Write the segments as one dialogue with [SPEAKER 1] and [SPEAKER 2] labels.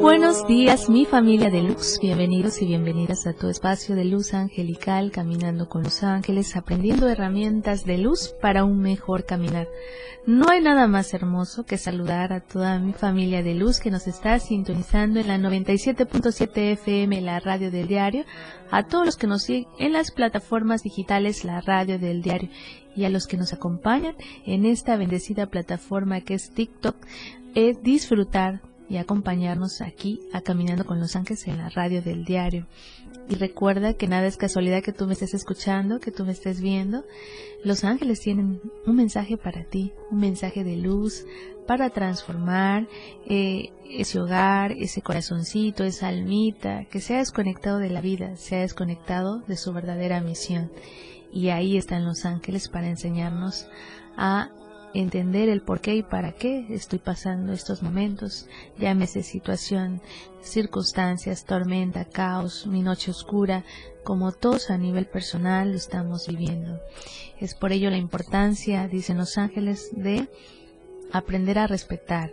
[SPEAKER 1] Buenos días, mi familia de luz. Bienvenidos y bienvenidas a tu espacio de luz angelical, caminando con los ángeles, aprendiendo herramientas de luz para un mejor caminar. No hay nada más hermoso que saludar a toda mi familia de luz que nos está sintonizando en la 97.7 FM, la radio del diario, a todos los que nos siguen en las plataformas digitales, la radio del diario, y a los que nos acompañan en esta bendecida plataforma que es TikTok, es disfrutar y acompañarnos aquí a Caminando con los Ángeles en la radio del diario. Y recuerda que nada es casualidad que tú me estés escuchando, que tú me estés viendo. Los ángeles tienen un mensaje para ti, un mensaje de luz para transformar eh, ese hogar, ese corazoncito, esa almita, que se ha desconectado de la vida, se ha desconectado de su verdadera misión. Y ahí están los ángeles para enseñarnos a entender el por qué y para qué estoy pasando estos momentos, llámese situación, circunstancias, tormenta, caos, mi noche oscura, como todos a nivel personal estamos viviendo. Es por ello la importancia, dicen los ángeles, de aprender a respetar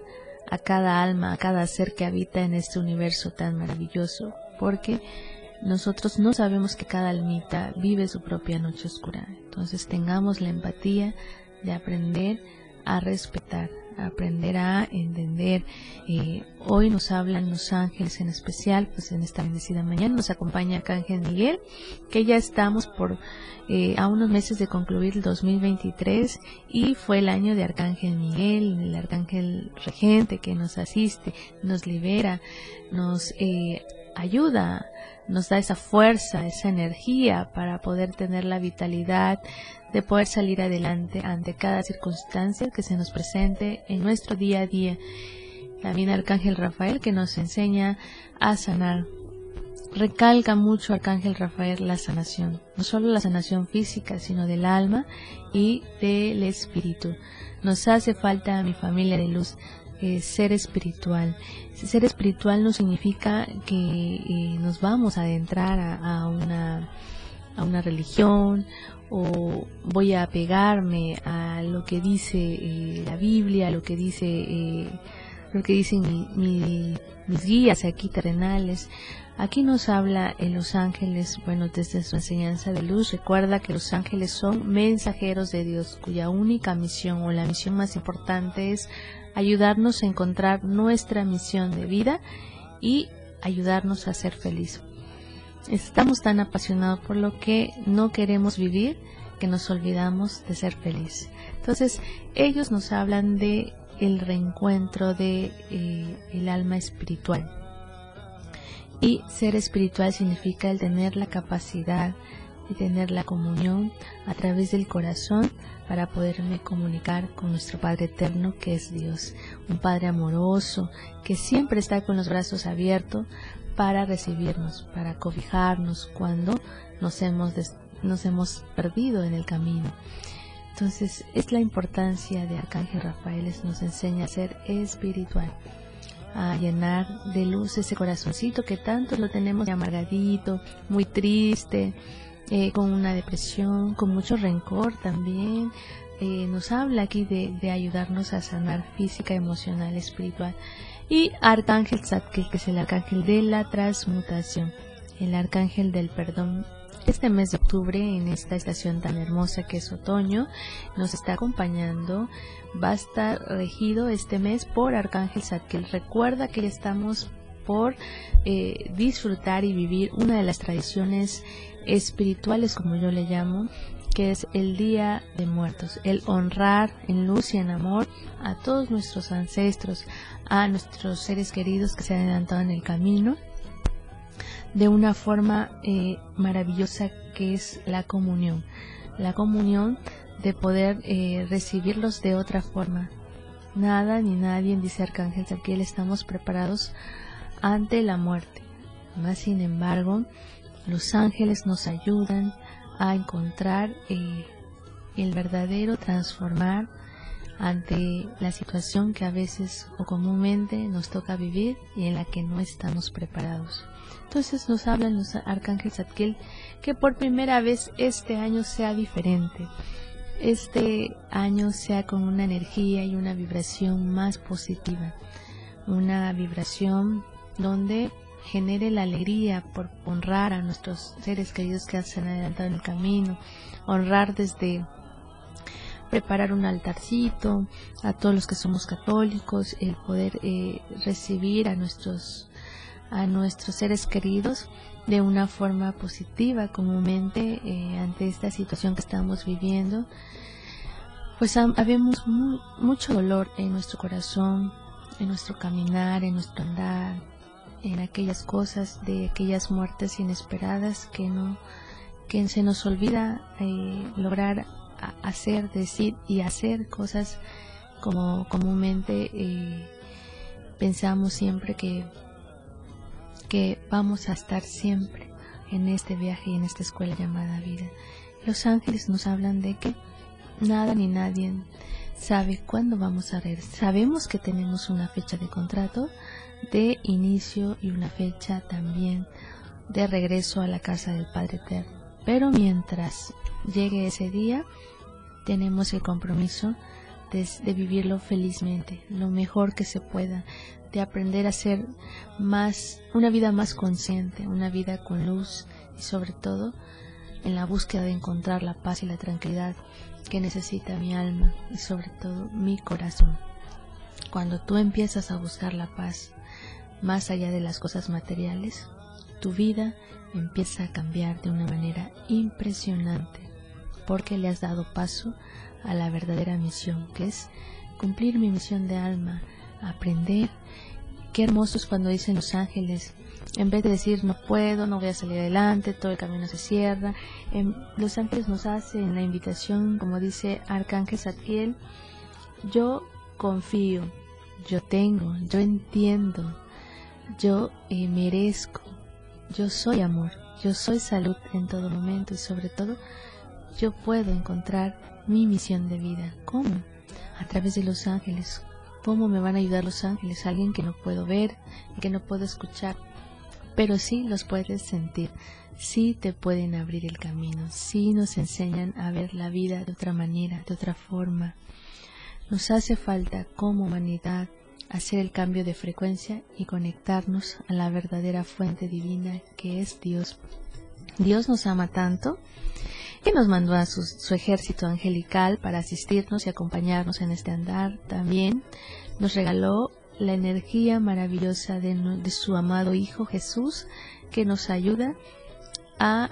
[SPEAKER 1] a cada alma, a cada ser que habita en este universo tan maravilloso, porque nosotros no sabemos que cada almita vive su propia noche oscura. Entonces tengamos la empatía de aprender a respetar, aprender a entender. Eh, hoy nos hablan los ángeles en especial, pues en esta bendecida mañana nos acompaña Arcángel Miguel, que ya estamos por eh, a unos meses de concluir el 2023 y fue el año de Arcángel Miguel, el Arcángel Regente que nos asiste, nos libera, nos eh, ayuda nos da esa fuerza, esa energía para poder tener la vitalidad de poder salir adelante ante cada circunstancia que se nos presente en nuestro día a día. También Arcángel Rafael que nos enseña a sanar. Recalca mucho Arcángel Rafael la sanación, no solo la sanación física, sino del alma y del espíritu. Nos hace falta a mi familia de luz eh, ser espiritual. Ser espiritual no significa que eh, nos vamos a adentrar a, una, a una religión o voy a pegarme a lo que dice eh, la Biblia, a lo que dice lo que dicen mis guías aquí terrenales. Aquí nos habla en los ángeles, bueno, desde su enseñanza de luz, recuerda que los ángeles son mensajeros de Dios, cuya única misión o la misión más importante es ayudarnos a encontrar nuestra misión de vida y ayudarnos a ser feliz. Estamos tan apasionados por lo que no queremos vivir que nos olvidamos de ser feliz. Entonces, ellos nos hablan de el reencuentro de eh, el alma espiritual. Y ser espiritual significa el tener la capacidad de tener la comunión a través del corazón para poderme comunicar con nuestro Padre Eterno que es Dios, un Padre amoroso que siempre está con los brazos abiertos para recibirnos, para cobijarnos cuando nos hemos, nos hemos perdido en el camino. Entonces es la importancia de Arcángel Rafael, nos enseña a ser espiritual, a llenar de luz ese corazoncito que tanto lo tenemos amargadito, muy triste, eh, con una depresión, con mucho rencor también. Eh, nos habla aquí de, ayudarnos a sanar física, emocional, espiritual. Y Arcángel Zadkiel, que es el arcángel de la transmutación, el arcángel del perdón. Este mes de octubre, en esta estación tan hermosa que es otoño, nos está acompañando. Va a estar regido este mes por Arcángel Zadkiel. Recuerda que estamos por eh, disfrutar y vivir una de las tradiciones espirituales, como yo le llamo, que es el Día de Muertos, el honrar en luz y en amor a todos nuestros ancestros, a nuestros seres queridos que se han adelantado en el camino, de una forma eh, maravillosa que es la comunión, la comunión de poder eh, recibirlos de otra forma. Nada ni nadie, dice Arcángel Saquiel, estamos preparados ante la muerte. Más sin embargo, los ángeles nos ayudan a encontrar eh, el verdadero transformar ante la situación que a veces o comúnmente nos toca vivir y en la que no estamos preparados. Entonces nos hablan los arcángeles que por primera vez este año sea diferente. Este año sea con una energía y una vibración más positiva. Una vibración donde genere la alegría por honrar a nuestros seres queridos que se han adelantado en el camino, honrar desde preparar un altarcito a todos los que somos católicos, el poder eh, recibir a nuestros a nuestros seres queridos de una forma positiva comúnmente eh, ante esta situación que estamos viviendo. Pues habemos mucho dolor en nuestro corazón en nuestro caminar en nuestro andar en aquellas cosas de aquellas muertes inesperadas que no que se nos olvida eh, lograr hacer, decir y hacer cosas como comúnmente eh, pensamos siempre que, que vamos a estar siempre en este viaje y en esta escuela llamada vida. Los ángeles nos hablan de que nada ni nadie sabe cuándo vamos a ver. Sabemos que tenemos una fecha de contrato de inicio y una fecha también de regreso a la casa del Padre Eterno. Pero mientras llegue ese día, tenemos el compromiso de, vivirlo felizmente, lo mejor que se pueda, de aprender a ser más, una vida más consciente, una vida con luz y sobre todo en la búsqueda de encontrar la paz y la tranquilidad que necesita mi alma y sobre todo mi corazón. Cuando tú empiezas a buscar la paz más allá de las cosas materiales, tu vida empieza a cambiar de una manera impresionante porque le has dado paso a la verdadera misión, que es cumplir mi misión de alma, aprender. Qué hermoso es cuando dicen los ángeles, en vez de decir no puedo, no voy a salir adelante, todo el camino se cierra, em, los ángeles nos hacen la invitación, como dice Arcángel Satiel, yo confío, yo tengo, yo entiendo, yo eh, merezco, yo soy amor, yo soy salud en todo momento y sobre todo yo puedo encontrar mi misión de vida. ¿Cómo? A través de los ángeles. ¿Cómo me van a ayudar los ángeles? Alguien que no puedo ver, que no puedo escuchar, pero sí los puedes sentir. Sí te pueden abrir el camino, sí nos enseñan a ver la vida de otra manera, de otra forma. Nos hace falta como humanidad hacer el cambio de frecuencia y conectarnos a la verdadera fuente divina que es Dios. Dios nos ama tanto que nos mandó a su, ejército angelical para asistirnos y acompañarnos en este andar. También nos regaló la energía maravillosa de, de su amado Hijo Jesús, que nos ayuda a,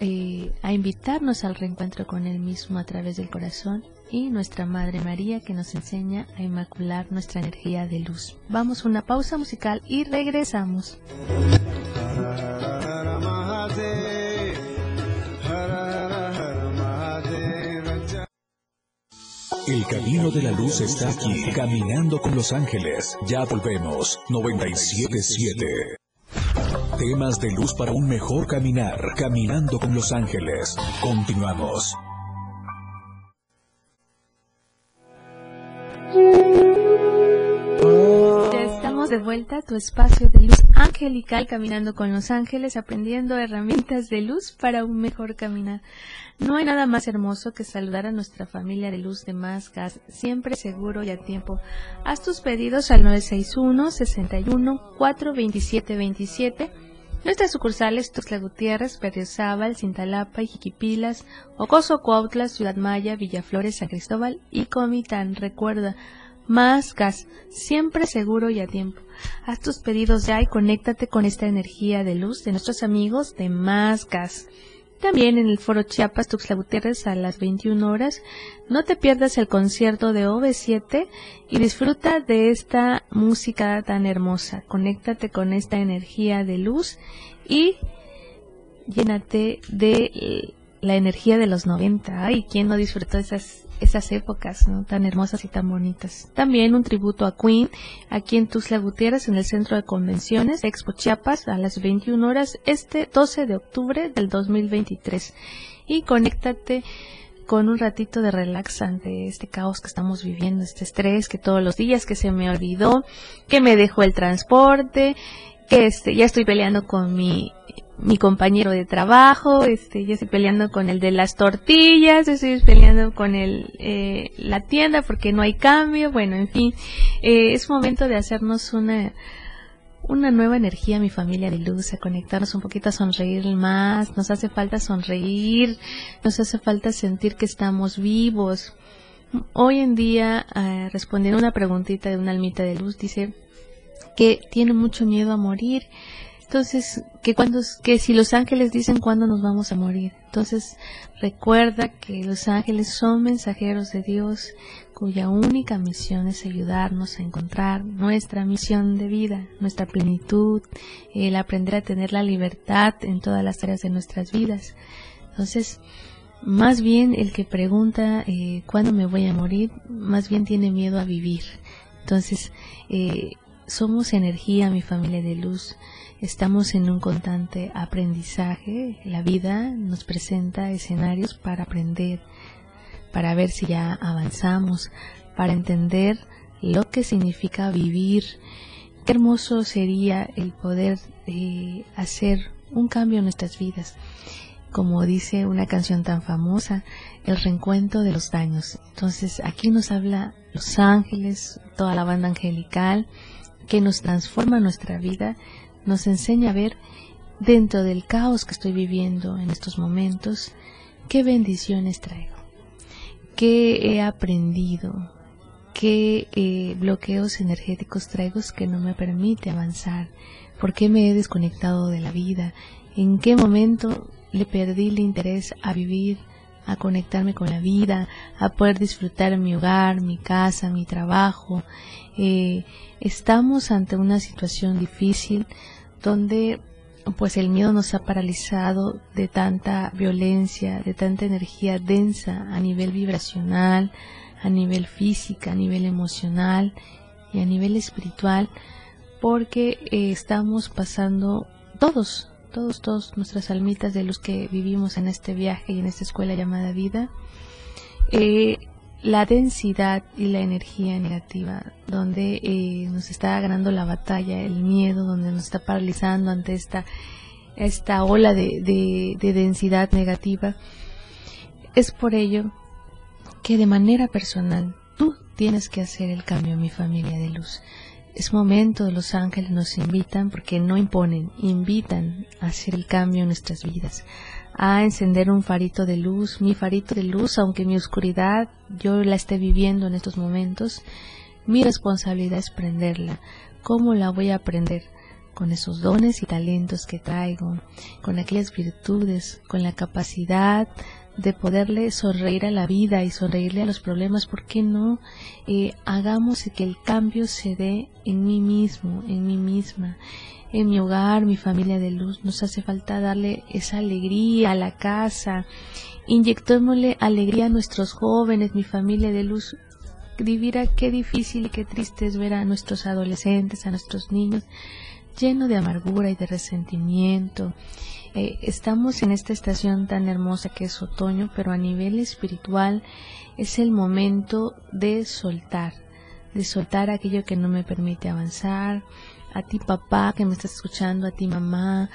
[SPEAKER 1] eh, a invitarnos al reencuentro con Él mismo a través del corazón y nuestra Madre María que nos enseña a inmacular nuestra energía de luz. Vamos a una pausa musical y regresamos.
[SPEAKER 2] El camino de la luz está aquí, caminando con los ángeles. Ya volvemos, 977. Temas de luz para un mejor caminar, caminando con los ángeles. Continuamos.
[SPEAKER 1] Estamos de vuelta a tu espacio de luz angelical, caminando con los ángeles, aprendiendo herramientas de luz para un mejor caminar. No hay nada más hermoso que saludar a nuestra familia de luz de más gas, siempre seguro y a tiempo. Haz tus pedidos al 961 61 427 27. Nuestras sucursales Tuxtla Gutiérrez, Berriozábal, Cintalapa, Iquipilas, Ocoso, Cuautla, Ciudad Maya, Villaflores, San Cristóbal y Comitán. Recuerda, más gas, siempre seguro y a tiempo. Haz tus pedidos ya y conéctate con esta energía de luz de nuestros amigos de Más Gas. También en el Foro Chiapas Tuxtla Gutiérrez a las 21 horas. No te pierdas el concierto de OV7 y disfruta de esta música tan hermosa. Conéctate con esta energía de luz y llénate de la energía de los 90. Ay, ¿quién no disfrutó esas esas épocas tan hermosas y tan bonitas. También un tributo a Queen aquí en Tuxtla Gutiérrez en el Centro de Convenciones Expo Chiapas a las 21 horas este 12 de octubre del 2023. Y conéctate con un ratito de relax ante este caos que estamos viviendo, este estrés que todos los días que se me olvidó, que me dejó el transporte, este, ya estoy peleando con mi mi compañero de trabajo, este, yo estoy peleando con el de las tortillas, estoy peleando con el, eh, la tienda porque no hay cambio, bueno, en fin, eh, es momento de hacernos una, una nueva energía, mi familia de luz, a conectarnos un poquito, a sonreír más, nos hace falta sonreír, nos hace falta sentir que estamos vivos. Hoy en día, eh, respondiendo a una preguntita de una almita de luz, dice que tiene mucho miedo a morir, entonces, que cuando, que si los ángeles dicen cuándo nos vamos a morir. Entonces, recuerda que los ángeles son mensajeros de Dios cuya única misión es ayudarnos a encontrar nuestra misión de vida, nuestra plenitud, el aprender a tener la libertad en todas las áreas de nuestras vidas. Entonces, más bien el que pregunta eh, cuándo me voy a morir, más bien tiene miedo a vivir. Entonces, eh, somos energía, mi familia de luz. Estamos en un constante aprendizaje. La vida nos presenta escenarios para aprender, para ver si ya avanzamos, para entender lo que significa vivir. Qué hermoso sería el poder eh, hacer un cambio en nuestras vidas. Como dice una canción tan famosa, el reencuentro de los daños. Entonces aquí nos habla los ángeles, toda la banda angelical, que nos transforma nuestra vida nos enseña a ver dentro del caos que estoy viviendo en estos momentos, qué bendiciones traigo, qué he aprendido, qué eh, bloqueos energéticos traigo que no me permite avanzar, por qué me he desconectado de la vida, en qué momento le perdí el interés a vivir, a conectarme con la vida, a poder disfrutar mi hogar, mi casa, mi trabajo. Eh, estamos ante una situación difícil donde pues el miedo nos ha paralizado de tanta violencia, de tanta energía densa a nivel vibracional, a nivel física, a nivel emocional y a nivel espiritual, porque eh, estamos pasando todos, todos, todos nuestras almitas de los que vivimos en este viaje y en esta escuela llamada vida, eh, la densidad y la energía negativa, donde eh, nos está ganando la batalla, el miedo, donde nos está paralizando ante esta, esta ola de, de densidad negativa. Es por ello que de manera personal tú tienes que hacer el cambio mi familia de luz. Es momento, los ángeles nos invitan, porque no imponen, invitan a hacer el cambio en nuestras vidas, a encender un farito de luz, mi farito de luz, aunque mi oscuridad yo la esté viviendo en estos momentos, mi responsabilidad es prenderla. ¿Cómo la voy a aprender? Con esos dones y talentos que traigo, con aquellas virtudes, con la capacidad de poderle sonreír a la vida y sonreírle a los problemas, ¿por qué no eh, hagamos que el cambio se dé en mí mismo, en mí misma? en mi hogar, mi familia de luz. Nos hace falta darle esa alegría a la casa. Inyectémosle alegría a nuestros jóvenes, mi familia de luz. Divira qué difícil y qué triste es ver a nuestros adolescentes, a nuestros niños, lleno de amargura y de resentimiento. Eh, estamos en esta estación tan hermosa que es otoño, pero a nivel espiritual es el momento de soltar, de soltar aquello que no me permite avanzar, a ti papá que me estás escuchando, a ti mamá,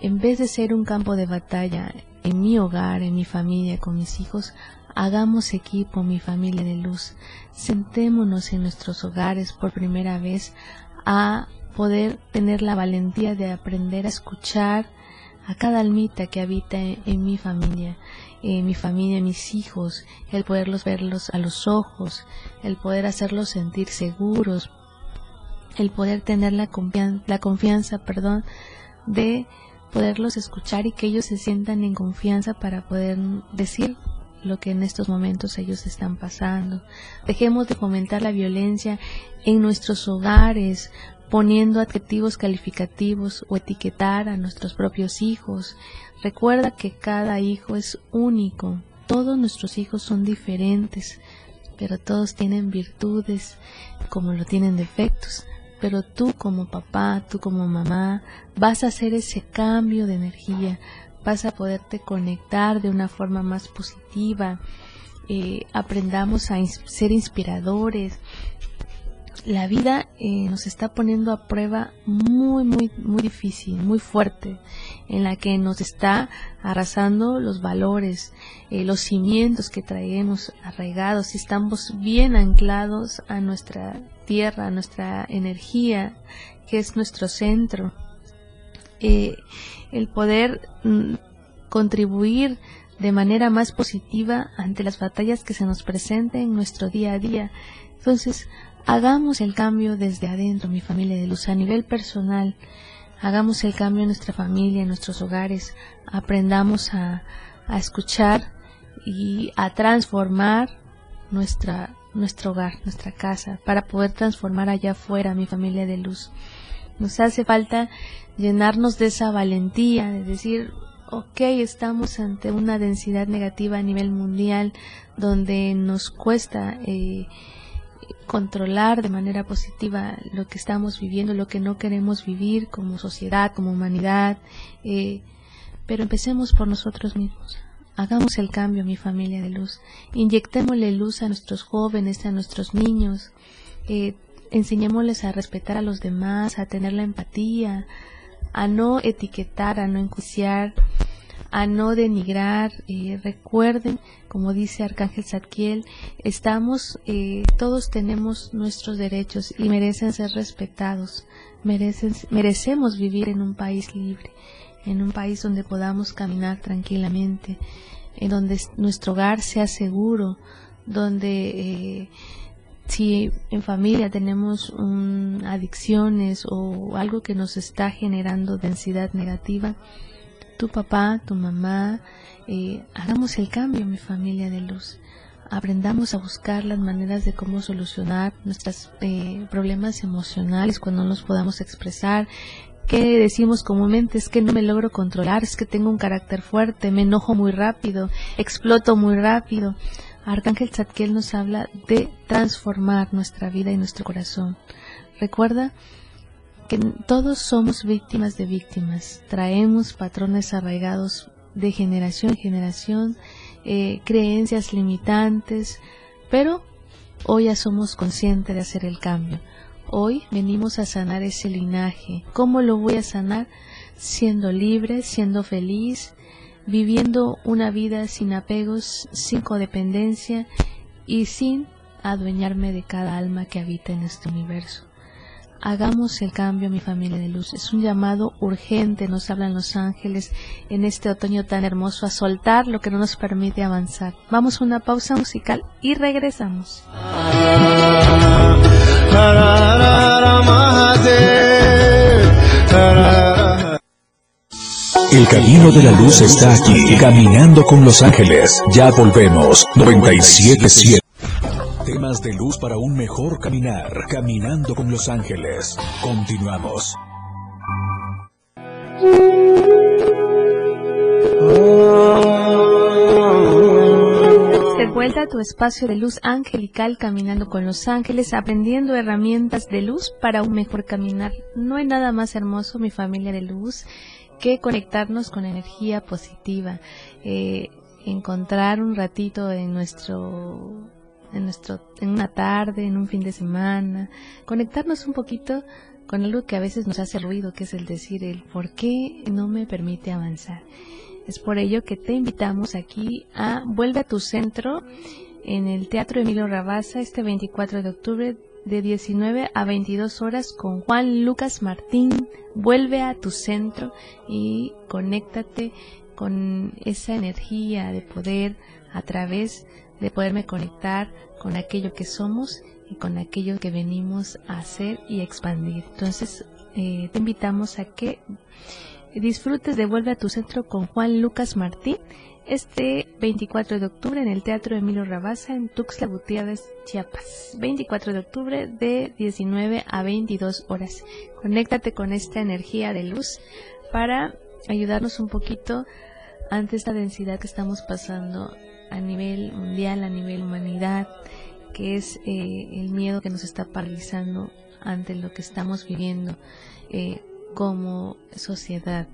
[SPEAKER 1] en vez de ser un campo de batalla en mi hogar, en mi familia, con mis hijos, hagamos equipo, mi familia de luz. Sentémonos en nuestros hogares por primera vez a poder tener la valentía de aprender a escuchar a cada almita que habita en, mi familia, en mi familia, mis hijos, el poderlos verlos a los ojos, el poder hacerlos sentir seguros, el poder tener la, la confianza perdón, de poderlos escuchar y que ellos se sientan en confianza para poder decir lo que en estos momentos ellos están pasando. Dejemos de fomentar la violencia en nuestros hogares, poniendo adjetivos calificativos o etiquetar a nuestros propios hijos. Recuerda que cada hijo es único todos nuestros hijos son diferentes, pero todos tienen virtudes como lo tienen defectos. Pero tú como papá, tú como mamá, vas a hacer ese cambio de energía, vas a poderte conectar de una forma más positiva, eh, aprendamos a ser inspiradores, la vida eh, nos está poniendo a prueba muy, muy, muy difícil, muy fuerte, en la que nos está arrasando los valores, eh, los cimientos que traemos arraigados, y estamos bien anclados a nuestra tierra, a nuestra energía, que es nuestro centro. Eh, el poder mm, contribuir de manera más positiva ante las batallas que se nos presenten en nuestro día a día. Entonces, Hagamos el cambio desde adentro, mi familia de luz, a nivel personal. Hagamos el cambio en nuestra familia, en nuestros hogares. Aprendamos a, a escuchar y a transformar nuestra, nuestro hogar, nuestra casa, para poder transformar allá afuera mi familia de luz. Nos hace falta llenarnos de esa valentía, de decir, ok, estamos ante una densidad negativa a nivel mundial donde nos cuesta eh, controlar de manera positiva lo que estamos viviendo, lo que no queremos vivir como sociedad, como humanidad, eh, pero empecemos por nosotros mismos. Hagamos el cambio, mi familia de luz. Inyectémosle luz a nuestros jóvenes, a nuestros niños. Eh, enseñémosles a respetar a los demás, a tener la empatía, a no etiquetar, a no enjuiciar, a no denigrar. Eh, recuerden, como dice Arcángel Zadkiel, estamos, eh, todos tenemos nuestros derechos y merecen ser respetados. Merecen, merecemos vivir en un país libre, en un país donde podamos caminar tranquilamente, en donde nuestro hogar sea seguro, donde eh, si en familia tenemos adicciones o algo que nos está generando densidad negativa, tu papá, tu mamá, eh, hagamos el cambio, mi familia de luz. Aprendamos a buscar las maneras de cómo solucionar nuestros eh, problemas emocionales cuando nos podamos expresar. ¿Qué decimos comúnmente? Es que no me logro controlar, es que tengo un carácter fuerte, me enojo muy rápido, exploto muy rápido. Arcángel Zadkiel nos habla de transformar nuestra vida y nuestro corazón. Recuerda que todos somos víctimas de víctimas, traemos patrones arraigados de generación en generación, eh, creencias limitantes, pero hoy ya somos conscientes de hacer el cambio. Hoy venimos a sanar ese linaje. ¿Cómo lo voy a sanar? Siendo libre, siendo feliz, viviendo una vida sin apegos, sin codependencia y sin adueñarme de cada alma que habita en este universo. Hagamos el cambio, mi familia de luz. Es un llamado urgente, nos hablan los ángeles en este otoño tan hermoso, a soltar lo que no nos permite avanzar. Vamos a una pausa musical y regresamos.
[SPEAKER 2] El camino de la luz está aquí, caminando con los ángeles. Ya volvemos. 977. Temas de luz para un mejor caminar. Caminando con los ángeles. Continuamos.
[SPEAKER 1] De vuelta a tu espacio de luz angelical, caminando con los ángeles, aprendiendo herramientas de luz para un mejor caminar. No hay nada más hermoso, mi familia de luz, que conectarnos con energía positiva, eh, encontrar un ratito en nuestro en, nuestro, en una tarde, en un fin de semana, conectarnos un poquito con algo que a veces nos hace ruido, que es el decir el por qué no me permite avanzar. Es por ello que te invitamos aquí a Vuelve a tu centro en el Teatro Emilio Rabasa este 24 de octubre de 19 a 22 horas con Juan Lucas Martín. Vuelve a tu centro y conéctate con esa energía de poder a través de poderme conectar con aquello que somos y con aquello que venimos a hacer y expandir. Entonces, eh, te invitamos a que disfrutes de Vuelve a tu Centro con Juan Lucas Martín este 24 de octubre en el Teatro Emilio Rabasa en Tuxtla Gutiérrez, Chiapas. 24 de octubre de 19 a 22 horas. Conéctate con esta energía de luz para ayudarnos un poquito ante esta densidad que estamos pasando a nivel mundial, a nivel humanidad, que es eh, el miedo que nos está paralizando ante lo que estamos viviendo eh, como sociedad.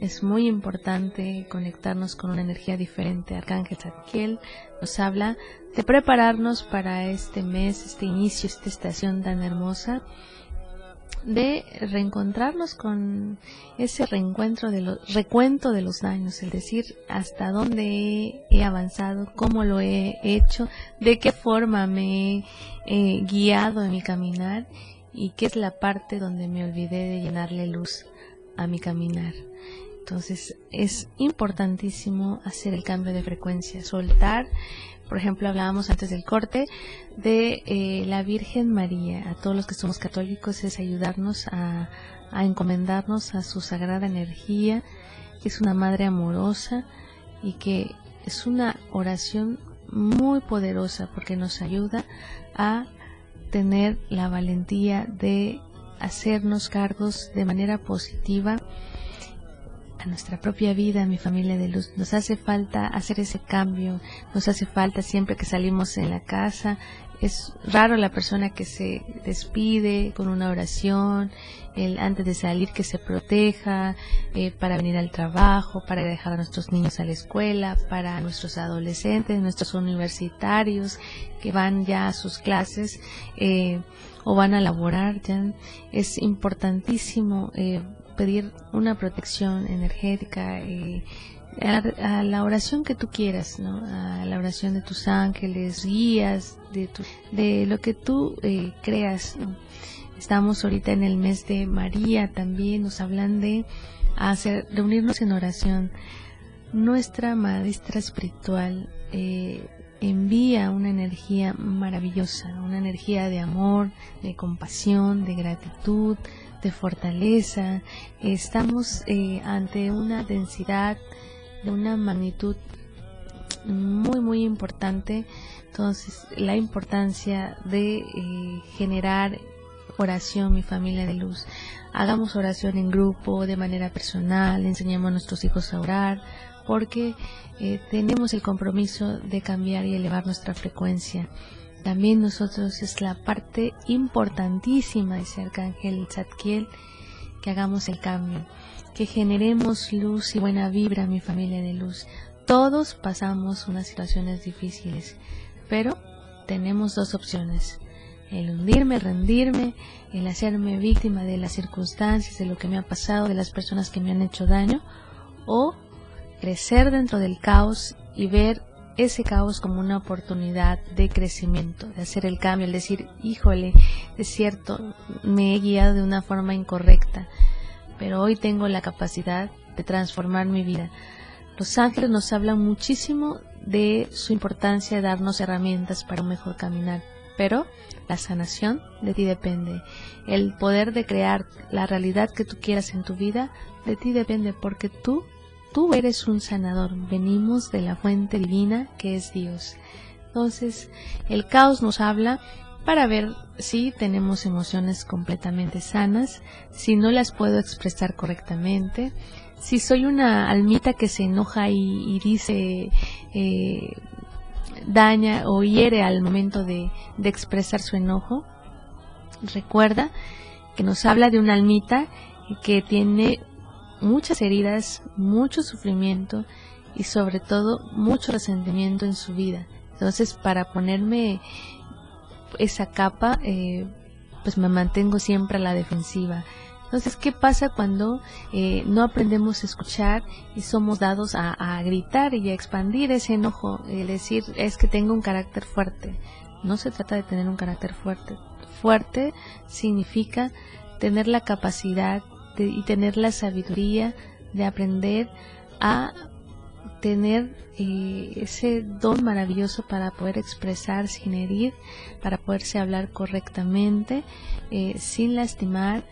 [SPEAKER 1] Es muy importante conectarnos con una energía diferente. Arcángel Zadkiel nos habla de prepararnos para este mes, este inicio, esta estación tan hermosa de reencontrarnos con ese reencuentro de los recuento de los daños, es decir, hasta dónde he, avanzado, cómo lo he hecho, de qué forma me he guiado en mi caminar y qué es la parte donde me olvidé de llenarle luz a mi caminar. Entonces es importantísimo hacer el cambio de frecuencia, soltar por ejemplo, hablábamos antes del corte de eh, la Virgen María. A todos los que somos católicos es ayudarnos a, a encomendarnos a su sagrada energía, que es una madre amorosa y que es una oración muy poderosa porque nos ayuda a tener la valentía de hacernos cargos de manera positiva nuestra propia vida, mi familia de luz. Nos hace falta hacer ese cambio, nos hace falta siempre que salimos en la casa. Es raro la persona que se despide con una oración, el antes de salir que se proteja, eh, para venir al trabajo, para dejar a nuestros niños a la escuela, para nuestros adolescentes, nuestros universitarios que van ya a sus clases eh, o van a laborar. Ya es importantísimo eh, pedir una protección energética eh, a, la oración que tú quieras, ¿no? A la oración de tus ángeles, guías, de, tu, de lo que tú eh, creas. Estamos ahorita en el mes de María también, nos hablan de hacer, reunirnos en oración. Nuestra maestra espiritual eh, envía una energía maravillosa, una energía de amor, de compasión, de gratitud, de fortaleza, estamos eh, ante una densidad de una magnitud muy muy importante. Entonces la importancia de eh, generar oración mi familia de luz. Hagamos oración en grupo de manera personal enseñemos a nuestros hijos a orar porque eh, tenemos el compromiso de cambiar y elevar nuestra frecuencia también nosotros es la parte importantísima de ese arcángel Zadkiel que hagamos el cambio, que generemos luz y buena vibra mi familia de luz. Todos pasamos unas situaciones difíciles, pero tenemos dos opciones, el hundirme, rendirme, el hacerme víctima de las circunstancias, de lo que me ha pasado, de las personas que me han hecho daño, o crecer dentro del caos y ver ese caos como una oportunidad de crecimiento, de hacer el cambio, el decir, híjole, es cierto, me he guiado de una forma incorrecta, pero hoy tengo la capacidad de transformar mi vida. Los ángeles nos hablan muchísimo de su importancia de darnos herramientas para un mejor caminar, pero la sanación de ti depende. El poder de crear la realidad que tú quieras en tu vida de ti depende porque tú tú eres un sanador, venimos de la fuente divina que es Dios. Entonces, el caos nos habla para ver si tenemos emociones completamente sanas, si no las puedo expresar correctamente, si soy una almita que se enoja y, dice eh, daña o hiere al momento de, de expresar su enojo. Recuerda que nos habla de una almita que tiene muchas heridas, mucho sufrimiento y sobre todo mucho resentimiento en su vida. Entonces, para ponerme esa capa, eh, pues me mantengo siempre a la defensiva. Entonces, ¿qué pasa cuando eh, no aprendemos a escuchar y somos dados a, a, gritar y a expandir ese enojo? Es decir, es que tengo un carácter fuerte. No se trata de tener un carácter fuerte. Fuerte significa tener la capacidad y tener la sabiduría de aprender a tener eh, ese don maravilloso para poder expresar sin herir, para poderse hablar correctamente, eh, sin lastimar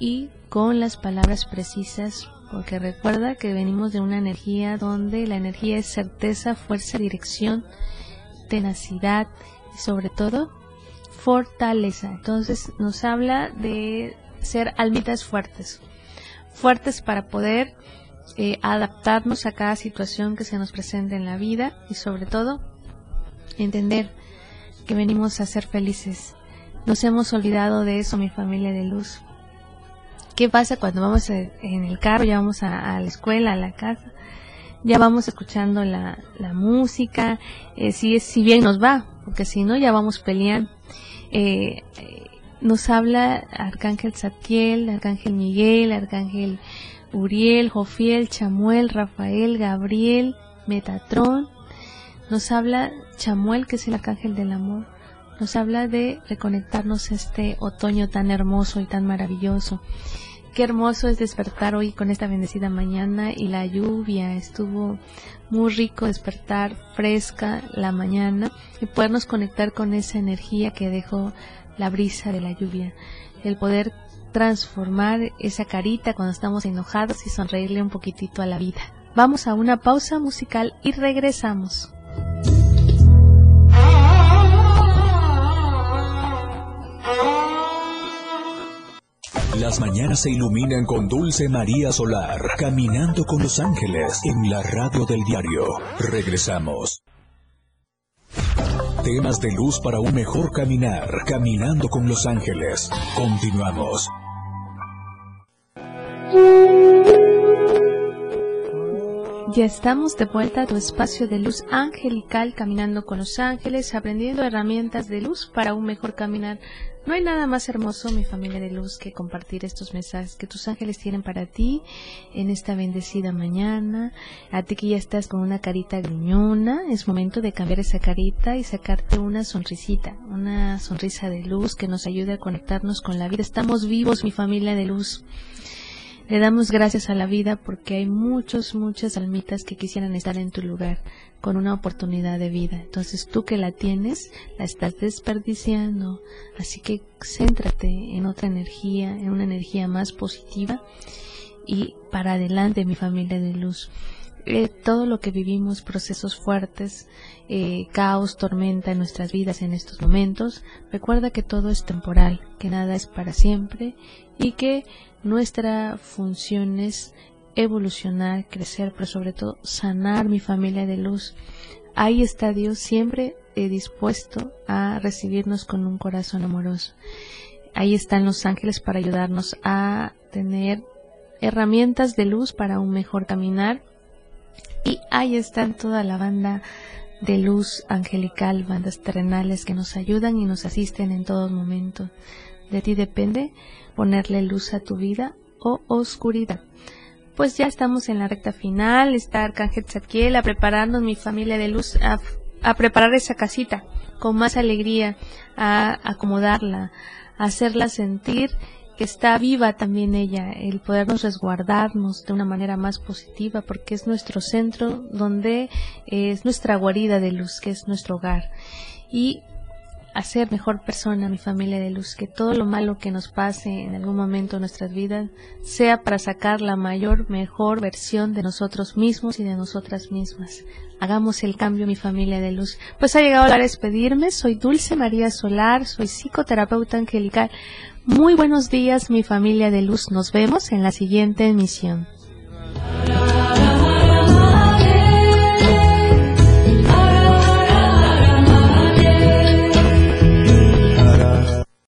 [SPEAKER 1] y con las palabras precisas, porque recuerda que venimos de una energía donde la energía es certeza, fuerza, dirección, tenacidad y sobre todo fortaleza. Entonces nos habla de ser almitas fuertes, fuertes para poder eh, adaptarnos a cada situación que se nos presente en la vida y sobre todo entender que venimos a ser felices. Nos hemos olvidado de eso, mi familia de luz. ¿Qué pasa cuando vamos en el carro, ya vamos a, la escuela, a la casa? Ya vamos escuchando la, música, eh, si, si bien nos va, porque si no ya vamos peleando. Eh, nos habla Arcángel Satiel, Arcángel Miguel, Arcángel Uriel, Jofiel, Chamuel, Rafael, Gabriel, Metatrón. Nos habla Chamuel, que es el Arcángel del Amor. Nos habla de reconectarnos este otoño tan hermoso y tan maravilloso. Qué hermoso es despertar hoy con esta bendecida mañana y la lluvia. Estuvo muy rico despertar fresca la mañana y podernos conectar con esa energía que dejó la brisa de la lluvia. El poder transformar esa carita cuando estamos enojados y sonreírle un poquitito a la vida. Vamos a una pausa musical y regresamos.
[SPEAKER 2] Las mañanas se iluminan con Dulce María Solar, caminando con los ángeles en la radio del diario. Regresamos. Temas de luz para un mejor caminar, caminando con los ángeles. Continuamos.
[SPEAKER 1] Ya estamos de vuelta a tu espacio de luz angelical, caminando con los ángeles, aprendiendo herramientas de luz para un mejor caminar. No hay nada más hermoso, mi familia de luz, que compartir estos mensajes que tus ángeles tienen para ti en esta bendecida mañana. A ti que ya estás con una carita gruñona, es momento de cambiar esa carita y sacarte una sonrisita, una sonrisa de luz que nos ayude a conectarnos con la vida. Estamos vivos, mi familia de luz. Le damos gracias a la vida porque hay muchos, muchas almitas que quisieran estar en tu lugar con una oportunidad de vida. Entonces tú que la tienes, la estás desperdiciando. Así que céntrate en otra energía, en una energía más positiva y para adelante mi familia de luz. Eh, todo lo que vivimos, procesos fuertes, eh, caos, tormenta en nuestras vidas en estos momentos, recuerda que todo es temporal, que nada es para siempre y que nuestra función es evolucionar, crecer, pero sobre todo sanar mi familia de luz. Ahí está Dios siempre eh, dispuesto a recibirnos con un corazón amoroso. Ahí están los ángeles para ayudarnos a tener herramientas de luz para un mejor caminar. Y ahí están toda la banda de luz angelical, bandas terrenales que nos ayudan y nos asisten en todo momento. De ti depende ponerle luz a tu vida o oscuridad. Pues ya estamos en la recta final, está Arcángel Zadkiel a prepararnos, mi familia de luz, a, a preparar esa casita con más alegría, a acomodarla, a hacerla sentir está viva también ella, el podernos resguardarnos de una manera más positiva, porque es nuestro centro donde es nuestra guarida de luz, que es nuestro hogar. Y hacer mejor persona, mi familia de luz, que todo lo malo que nos pase en algún momento de nuestras vidas sea para sacar la mayor, mejor versión de nosotros mismos y de nosotras mismas. Hagamos el cambio, mi familia de luz. Pues ha llegado la hora de despedirme. Soy Dulce María Solar, soy psicoterapeuta angelical. Muy buenos días, mi familia de luz. Nos vemos en la siguiente emisión.